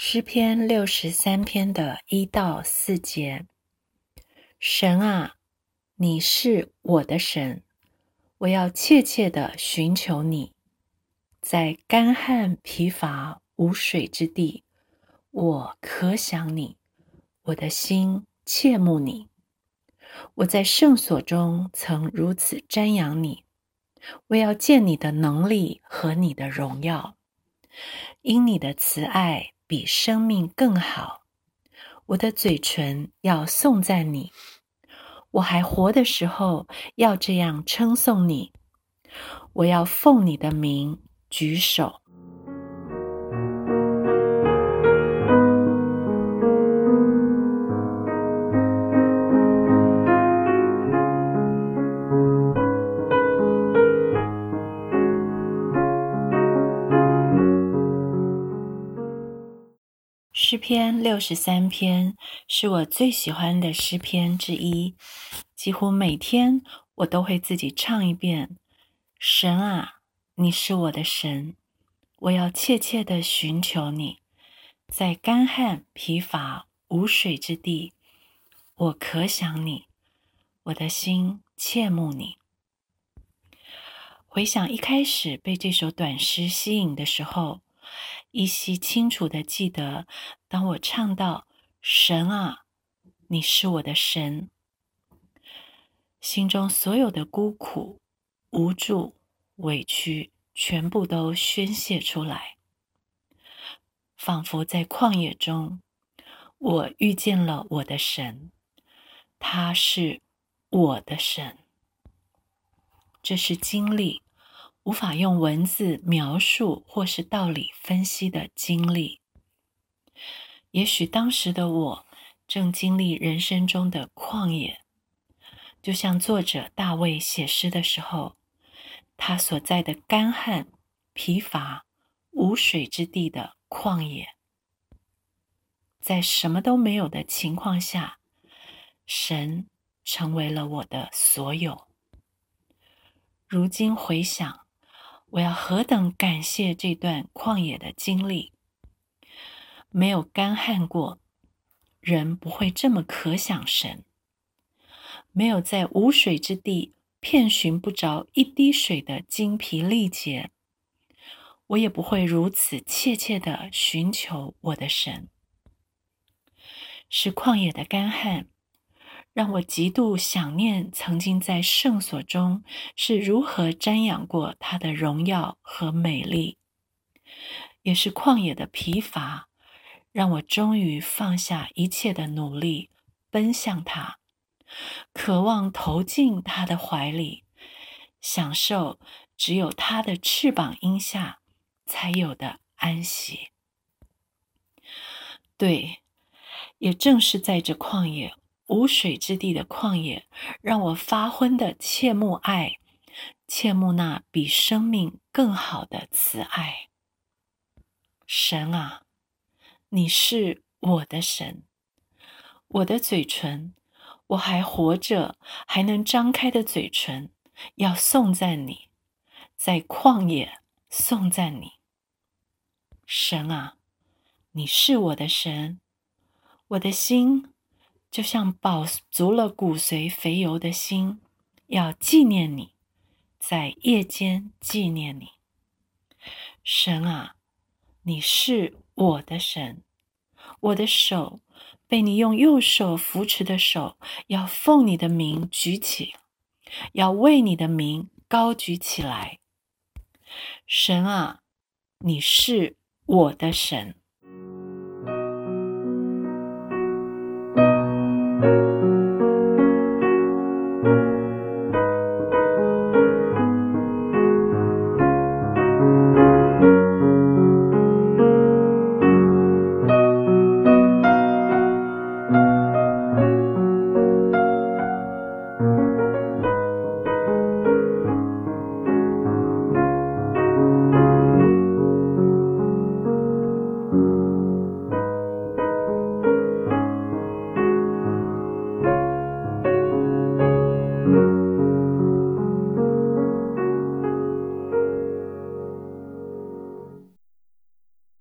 诗篇六十三篇的一到四节，神啊，你是我的神，我要切切的寻求你，在干旱疲乏无水之地，我可想你，我的心切慕你。我在圣所中曾如此瞻仰你，我要见你的能力和你的荣耀，因你的慈爱。比生命更好，我的嘴唇要颂赞你。我还活的时候，要这样称颂你。我要奉你的名举手。诗篇六十三篇是我最喜欢的诗篇之一，几乎每天我都会自己唱一遍。神啊，你是我的神，我要切切的寻求你，在干旱疲乏无水之地，我可想你，我的心切慕你。回想一开始被这首短诗吸引的时候。依稀清楚的记得，当我唱到“神啊，你是我的神”，心中所有的孤苦、无助、委屈，全部都宣泄出来，仿佛在旷野中，我遇见了我的神，他是我的神，这是经历。无法用文字描述或是道理分析的经历。也许当时的我正经历人生中的旷野，就像作者大卫写诗的时候，他所在的干旱、疲乏、无水之地的旷野，在什么都没有的情况下，神成为了我的所有。如今回想。我要何等感谢这段旷野的经历！没有干旱过，人不会这么可想神；没有在无水之地遍寻不着一滴水的精疲力竭，我也不会如此切切的寻求我的神。是旷野的干旱。让我极度想念曾经在圣所中是如何瞻仰过他的荣耀和美丽，也是旷野的疲乏，让我终于放下一切的努力，奔向他，渴望投进他的怀里，享受只有他的翅膀荫下才有的安息。对，也正是在这旷野。无水之地的旷野，让我发昏的切慕爱，切慕那比生命更好的慈爱。神啊，你是我的神，我的嘴唇，我还活着，还能张开的嘴唇，要颂赞你，在旷野颂赞你。神啊，你是我的神，我的心。就像饱足了骨髓肥油的心，要纪念你，在夜间纪念你。神啊，你是我的神，我的手被你用右手扶持的手要奉你的名举起要为你的名高举起来。神啊你是我的神。